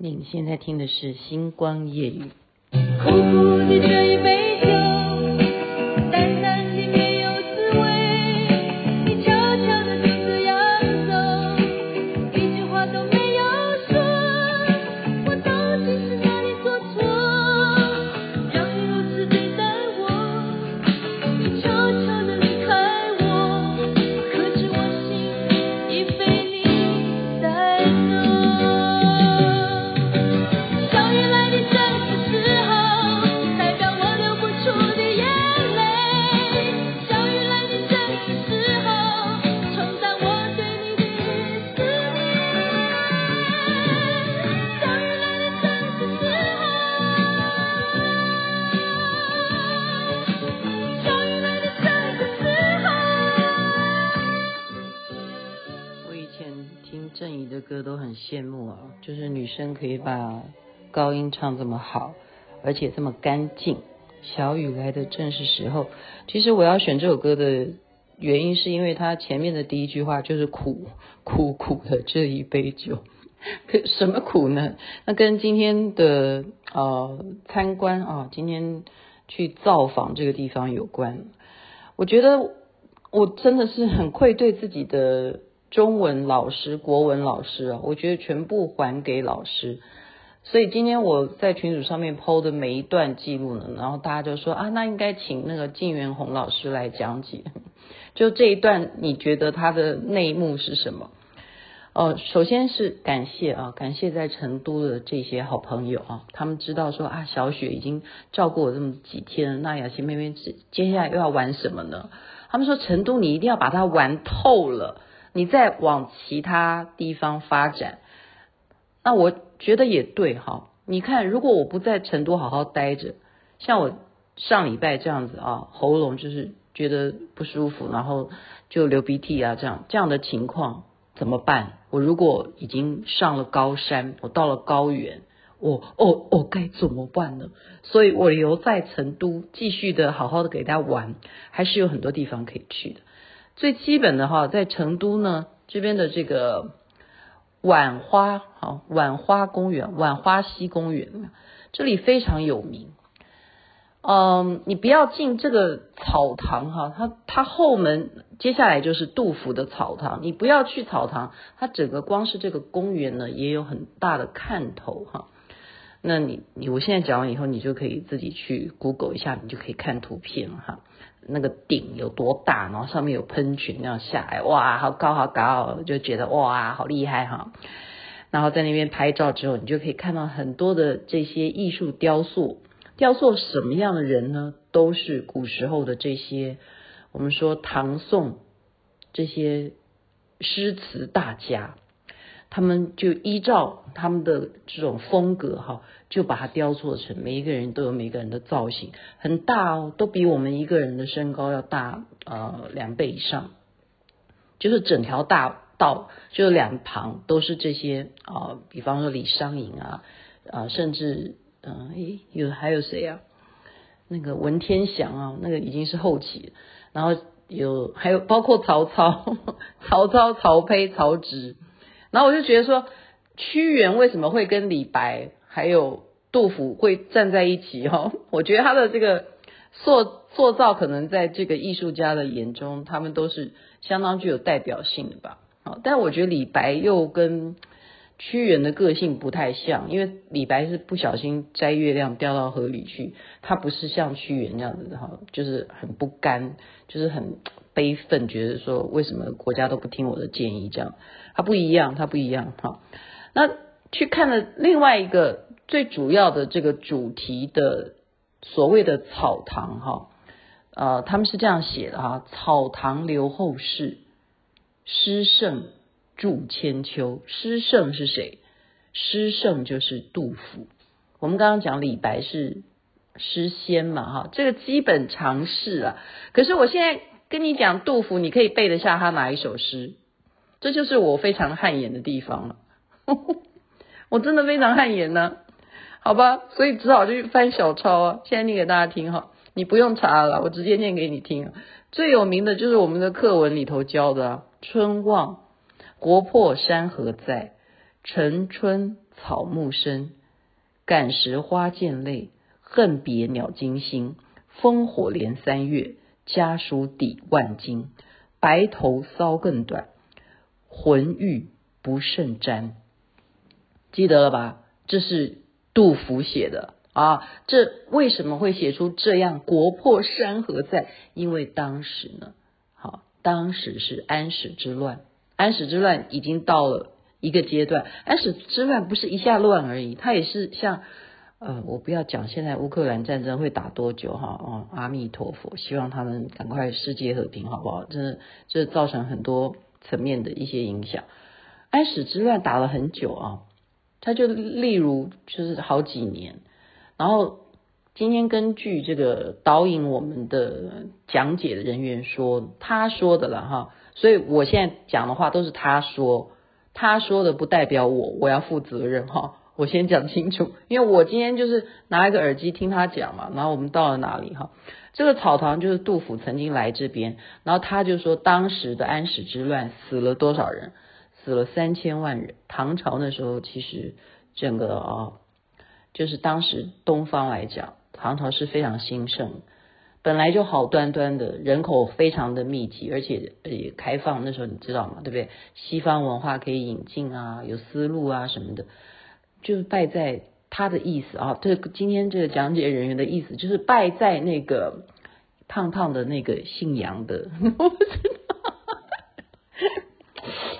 你现在听的是《星光夜语》。苦苦的这一杯。生可以把高音唱这么好，而且这么干净。小雨来的正是时候。其实我要选这首歌的原因，是因为它前面的第一句话就是苦苦苦的这一杯酒，什么苦呢？那跟今天的呃参观啊，今天去造访这个地方有关。我觉得我真的是很愧对自己的。中文老师、国文老师啊，我觉得全部还给老师。所以今天我在群组上面 PO 的每一段记录呢，然后大家就说啊，那应该请那个靳元红老师来讲解。就这一段，你觉得它的内幕是什么？哦，首先是感谢啊，感谢在成都的这些好朋友啊，他们知道说啊，小雪已经照顾我这么几天，那雅琪妹妹接接下来又要玩什么呢？他们说成都你一定要把它玩透了。你再往其他地方发展，那我觉得也对哈。你看，如果我不在成都好好待着，像我上礼拜这样子啊，喉咙就是觉得不舒服，然后就流鼻涕啊，这样这样的情况怎么办？我如果已经上了高山，我到了高原，我哦哦该怎么办呢？所以我留在成都，继续的好好的给大家玩，还是有很多地方可以去的。最基本的哈，在成都呢这边的这个浣花，好浣花公园、浣花溪公园，这里非常有名。嗯，你不要进这个草堂哈，它它后门接下来就是杜甫的草堂，你不要去草堂，它整个光是这个公园呢也有很大的看头哈。那你你我现在讲完以后，你就可以自己去 Google 一下，你就可以看图片哈。那个顶有多大，然后上面有喷泉那样下来，哇，好高好高，就觉得哇，好厉害哈。然后在那边拍照之后，你就可以看到很多的这些艺术雕塑，雕塑什么样的人呢？都是古时候的这些，我们说唐宋这些诗词大家。他们就依照他们的这种风格哈，就把它雕塑成每一个人都有每个人的造型，很大哦，都比我们一个人的身高要大呃两倍以上。就是整条大道，就两旁都是这些啊、呃，比方说李商隐啊啊、甚至嗯诶有还有谁啊？那个文天祥啊，那个已经是后期，然后有还有包括曹操、曹操、曹丕、曹植。然后我就觉得说，屈原为什么会跟李白还有杜甫会站在一起？哈，我觉得他的这个塑塑造，可能在这个艺术家的眼中，他们都是相当具有代表性的吧。好，但我觉得李白又跟屈原的个性不太像，因为李白是不小心摘月亮掉到河里去，他不是像屈原那样子的哈，就是很不甘，就是很悲愤，觉得说为什么国家都不听我的建议这样。它不一样，它不一样哈。那去看了另外一个最主要的这个主题的所谓的草堂哈，呃，他们是这样写的哈：草堂留后世，诗圣著千秋。诗圣是谁？诗圣就是杜甫。我们刚刚讲李白是诗仙嘛哈，这个基本常识啊。可是我现在跟你讲杜甫，你可以背得下他哪一首诗？这就是我非常汗颜的地方了，我真的非常汗颜呢，好吧，所以只好就去翻小抄啊。现在念给大家听哈，你不用查了，我直接念给你听。最有名的就是我们的课文里头教的，春望国破山河在，城春草木深，感时花溅泪，恨别鸟惊心。烽火连三月，家书抵万金。白头搔更短，浑欲不胜沾。记得了吧？这是杜甫写的啊。这为什么会写出这样国破山河在？因为当时呢，好，当时是安史之乱。安史之乱已经到了一个阶段。安史之乱不是一下乱而已，它也是像。呃，我不要讲现在乌克兰战争会打多久哈，哦，阿弥陀佛，希望他们赶快世界和平，好不好？真的，这造成很多层面的一些影响。安史之乱打了很久啊，他就例如就是好几年，然后今天根据这个导引我们的讲解的人员说，他说的了哈，所以我现在讲的话都是他说，他说的不代表我，我要负责任哈。我先讲清楚，因为我今天就是拿一个耳机听他讲嘛，然后我们到了哪里哈？这个草堂就是杜甫曾经来这边，然后他就说当时的安史之乱死了多少人？死了三千万人。唐朝那时候其实整个啊、哦，就是当时东方来讲，唐朝是非常兴盛，本来就好端端的，人口非常的密集，而且也开放，那时候你知道吗？对不对？西方文化可以引进啊，有丝路啊什么的。就是败在他的意思啊，这今天这个讲解人员的意思就是败在那个胖胖的那个姓杨的，我不知道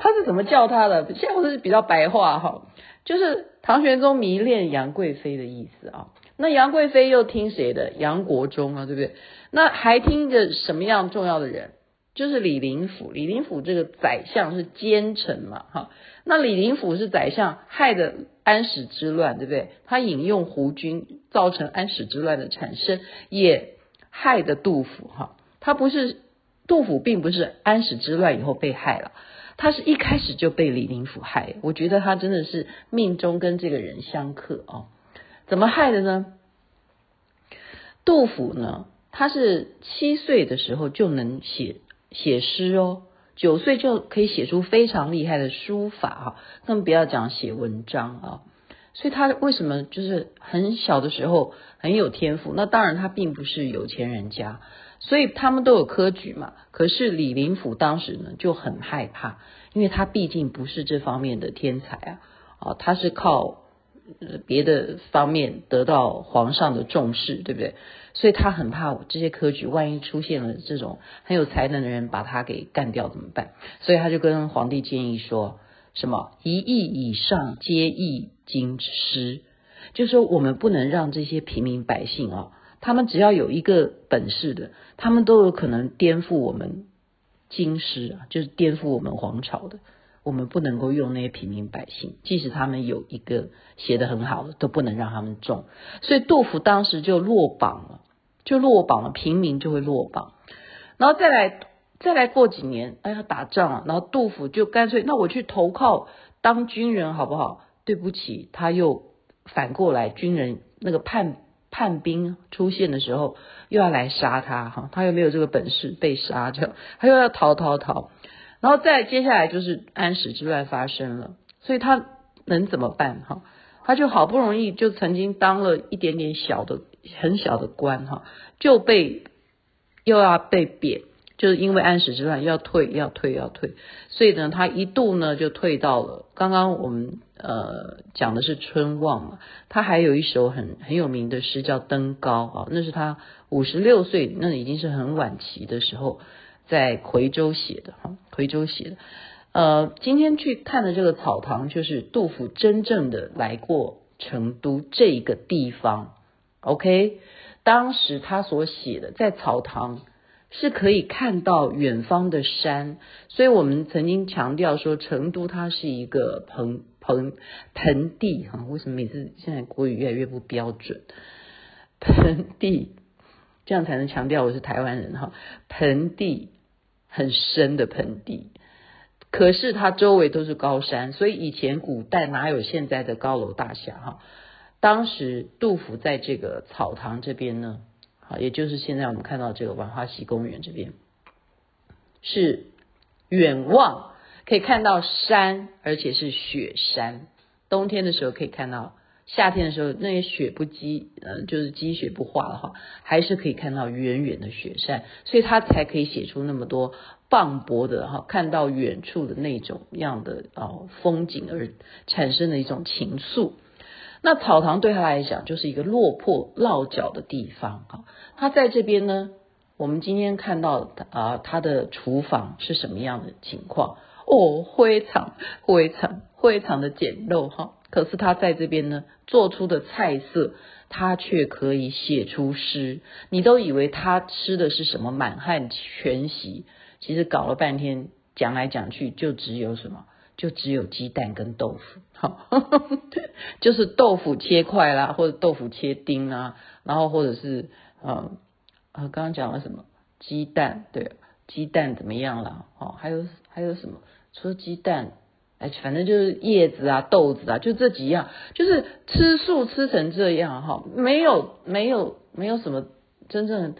他是怎么叫他的，现在我是比较白话哈，就是唐玄宗迷恋杨贵妃的意思啊。那杨贵妃又听谁的？杨国忠啊，对不对？那还听着什么样重要的人？就是李林甫，李林甫这个宰相是奸臣嘛，哈。那李林甫是宰相，害的安史之乱，对不对？他引用胡军，造成安史之乱的产生，也害的杜甫，哈。他不是杜甫，并不是安史之乱以后被害了，他是一开始就被李林甫害。我觉得他真的是命中跟这个人相克啊。怎么害的呢？杜甫呢，他是七岁的时候就能写。写诗哦，九岁就可以写出非常厉害的书法哈，更不要讲写文章啊。所以他为什么就是很小的时候很有天赋？那当然他并不是有钱人家，所以他们都有科举嘛。可是李林甫当时呢就很害怕，因为他毕竟不是这方面的天才啊，啊，他是靠。别的方面得到皇上的重视，对不对？所以他很怕这些科举，万一出现了这种很有才能的人把他给干掉怎么办？所以他就跟皇帝建议说什么一亿以上皆易京师，就是说我们不能让这些平民百姓啊，他们只要有一个本事的，他们都有可能颠覆我们京师啊，就是颠覆我们皇朝的。我们不能够用那些平民百姓，即使他们有一个写得很好的，都不能让他们中。所以杜甫当时就落榜了，就落榜了，平民就会落榜。然后再来，再来过几年，哎呀，打仗了，然后杜甫就干脆，那我去投靠当军人好不好？对不起，他又反过来，军人那个叛叛兵出现的时候，又要来杀他哈，他又没有这个本事被杀，就他又要逃逃逃。然后再接下来就是安史之乱发生了，所以他能怎么办哈？他就好不容易就曾经当了一点点小的很小的官哈，就被又要被贬，就是因为安史之乱要退要退要退，所以呢他一度呢就退到了刚刚我们呃讲的是春望嘛，他还有一首很很有名的诗叫登高啊，那是他五十六岁，那已经是很晚期的时候。在夔州写的哈，夔州写的，呃，今天去看的这个草堂，就是杜甫真正的来过成都这一个地方。OK，当时他所写的在草堂是可以看到远方的山，所以我们曾经强调说，成都它是一个盆盆盆地哈。为什么每次现在国语越来越不标准？盆地，这样才能强调我是台湾人哈。盆地。很深的盆地，可是它周围都是高山，所以以前古代哪有现在的高楼大厦哈？当时杜甫在这个草堂这边呢，好，也就是现在我们看到这个浣花溪公园这边，是远望可以看到山，而且是雪山，冬天的时候可以看到，夏天的时候那些雪不积，呃，就是积雪不化的话，还是可以看到远远的雪山，所以他才可以写出那么多磅礴的哈，看到远处的那种样的哦风景而产生的一种情愫。那草堂对他来讲就是一个落魄落脚的地方哈，他在这边呢，我们今天看到啊，他的厨房是什么样的情况？哦，非常非常非常的简陋哈。可是他在这边呢，做出的菜色，他却可以写出诗。你都以为他吃的是什么满汉全席，其实搞了半天讲来讲去，就只有什么，就只有鸡蛋跟豆腐。好，就是豆腐切块啦，或者豆腐切丁啊，然后或者是呃呃，刚刚讲了什么？鸡蛋，对，鸡蛋怎么样了？哦，还有还有什么？除了鸡蛋。哎，反正就是叶子啊、豆子啊，就这几样，就是吃素吃成这样哈，没有没有没有什么真正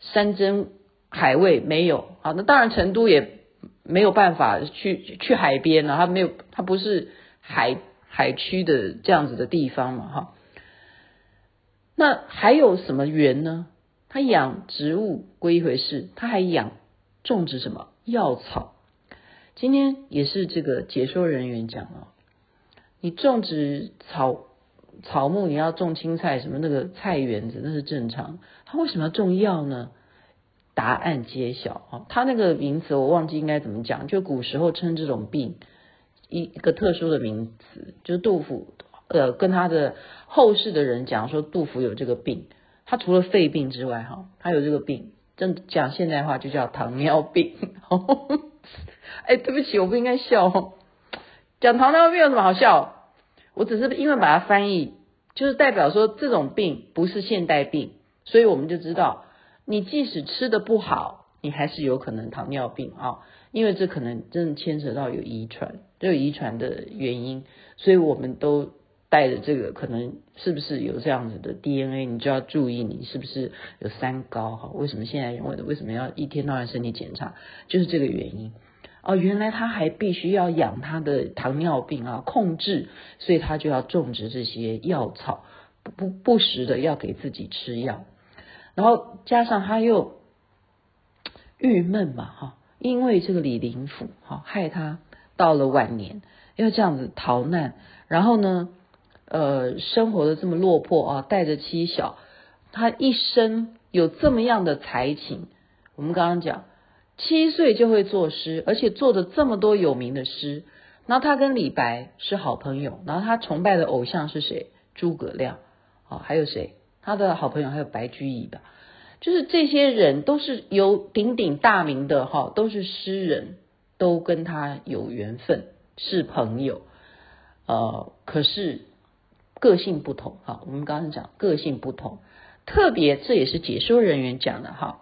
山珍海味没有。好，那当然成都也没有办法去去海边了，它没有，它不是海海区的这样子的地方嘛哈。那还有什么园呢？他养植物归一回事，他还养种植什么药草。今天也是这个解说人员讲哦，你种植草草木，你要种青菜什么那个菜园子那是正常，他为什么要种药呢？答案揭晓啊，他那个名词我忘记应该怎么讲，就古时候称这种病一一个特殊的名词，就是杜甫呃跟他的后世的人讲说杜甫有这个病，他除了肺病之外哈，他有这个病，正讲现代话就叫糖尿病。哎，对不起，我不应该笑。讲糖尿病有什么好笑？我只是因为把它翻译，就是代表说这种病不是现代病，所以我们就知道，你即使吃得不好，你还是有可能糖尿病啊，因为这可能真的牵扯到有遗传，都有遗传的原因，所以我们都带着这个，可能是不是有这样子的 DNA，你就要注意你是不是有三高哈？为什么现在人为的为什么要一天到晚身体检查，就是这个原因。哦，原来他还必须要养他的糖尿病啊，控制，所以他就要种植这些药草，不不不时的要给自己吃药，然后加上他又郁闷嘛，哈，因为这个李林甫哈害他到了晚年要这样子逃难，然后呢，呃，生活的这么落魄啊，带着妻小，他一生有这么样的才情，我们刚刚讲。七岁就会作诗，而且做的这么多有名的诗。然后他跟李白是好朋友，然后他崇拜的偶像是谁？诸葛亮。哦，还有谁？他的好朋友还有白居易的，就是这些人都是有鼎鼎大名的哈，都是诗人，都跟他有缘分，是朋友。呃，可是个性不同哈。我们刚刚讲个性不同，特别这也是解说人员讲的哈。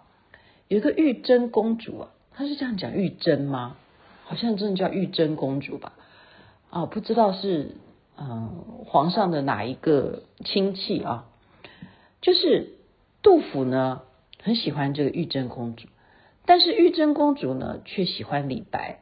有一个玉真公主啊，她是这样讲玉真吗？好像真的叫玉真公主吧？啊，不知道是嗯、皇上的哪一个亲戚啊？就是杜甫呢很喜欢这个玉真公主，但是玉真公主呢却喜欢李白。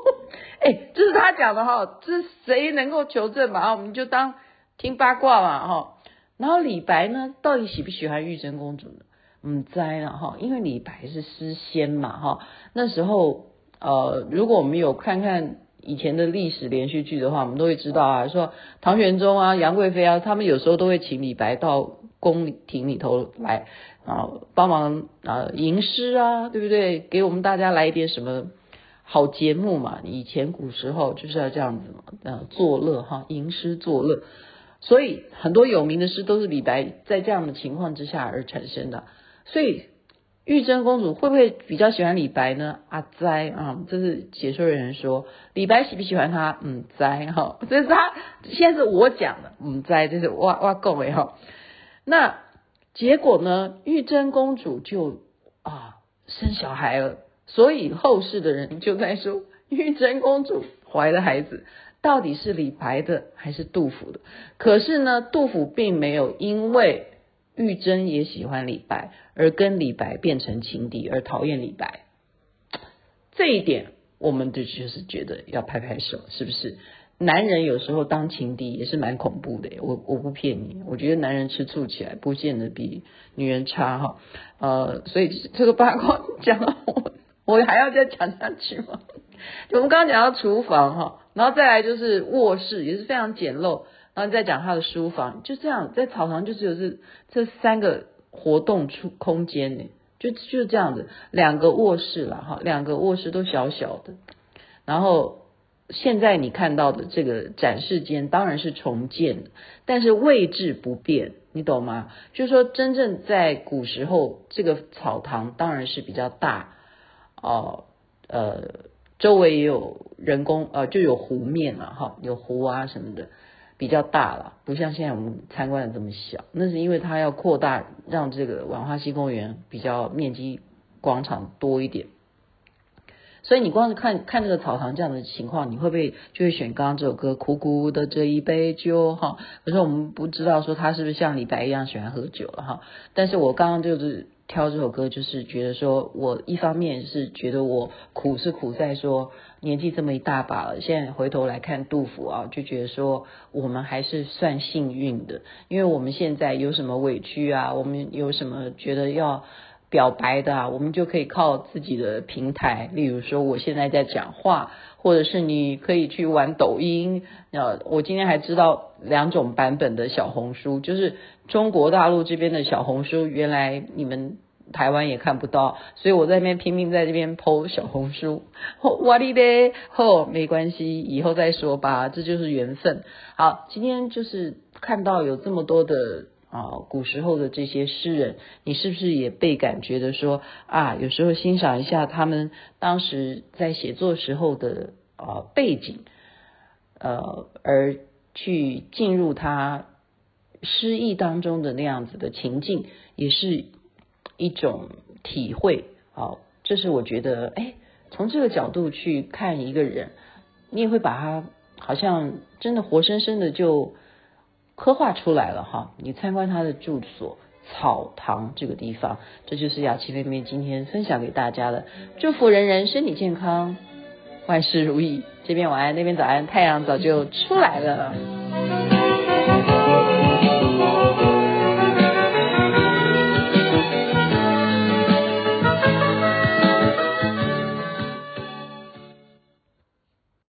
哎，这是他讲的哈，这谁能够求证嘛？我们就当听八卦嘛哈。然后李白呢，到底喜不喜欢玉真公主呢？嗯，在了哈，因为李白是诗仙嘛哈。那时候呃，如果我们有看看以前的历史连续剧的话，我们都会知道啊，说唐玄宗啊、杨贵妃啊，他们有时候都会请李白到宫廷里头来啊，帮忙啊吟诗啊，对不对？给我们大家来一点什么好节目嘛。以前古时候就是要这样子嘛，呃，作乐哈，吟诗作乐。所以很多有名的诗都是李白在这样的情况之下而产生的。所以玉贞公主会不会比较喜欢李白呢？阿哉啊，这是解说人员说，李白喜不喜欢他？嗯，哉哈，这是他现在是我讲的，嗯，哉，这是哇哇够哎哈。那结果呢？玉贞公主就啊生小孩了，所以后世的人就在说，玉贞公主怀的孩子到底是李白的还是杜甫的？可是呢，杜甫并没有因为。玉真也喜欢李白，而跟李白变成情敌，而讨厌李白。这一点，我们就就是觉得要拍拍手，是不是？男人有时候当情敌也是蛮恐怖的，我我不骗你，我觉得男人吃醋起来不见得比女人差哈。呃，所以这个八卦讲到我，我还要再讲下去吗？我们刚刚讲到厨房哈，然后再来就是卧室，也是非常简陋，然后再讲他的书房，就这样在草堂就只有这这三个活动出空间呢，就就这样子，两个卧室了哈，两个卧室都小小的，然后现在你看到的这个展示间当然是重建的，但是位置不变，你懂吗？就是说真正在古时候，这个草堂当然是比较大哦，呃。周围也有人工，呃，就有湖面了哈，有湖啊什么的，比较大了，不像现在我们参观的这么小。那是因为它要扩大，让这个浣花溪公园比较面积广场多一点。所以你光是看看这个草堂这样的情况，你会不会就会选刚刚这首歌《苦苦的这一杯酒》哈？可是我们不知道说他是不是像李白一样喜欢喝酒了哈。但是我刚刚就是。挑这首歌，就是觉得说，我一方面是觉得我苦是苦在说年纪这么一大把了，现在回头来看杜甫啊，就觉得说我们还是算幸运的，因为我们现在有什么委屈啊，我们有什么觉得要表白的啊，我们就可以靠自己的平台，例如说我现在在讲话，或者是你可以去玩抖音。呃，我今天还知道两种版本的小红书，就是。中国大陆这边的小红书，原来你们台湾也看不到，所以我在那边拼命在这边 po 小红书。哇哩嘞，吼，没关系，以后再说吧，这就是缘分。好，今天就是看到有这么多的啊，古时候的这些诗人，你是不是也倍感觉得说啊，有时候欣赏一下他们当时在写作时候的啊背景，呃，而去进入他。诗意当中的那样子的情境，也是一种体会。好，这是我觉得，哎，从这个角度去看一个人，你也会把他好像真的活生生的就刻画出来了哈。你参观他的住所草堂这个地方，这就是雅琪妹妹今天分享给大家的。祝福人人身体健康，万事如意。这边晚安，那边早安，太阳早就出来了。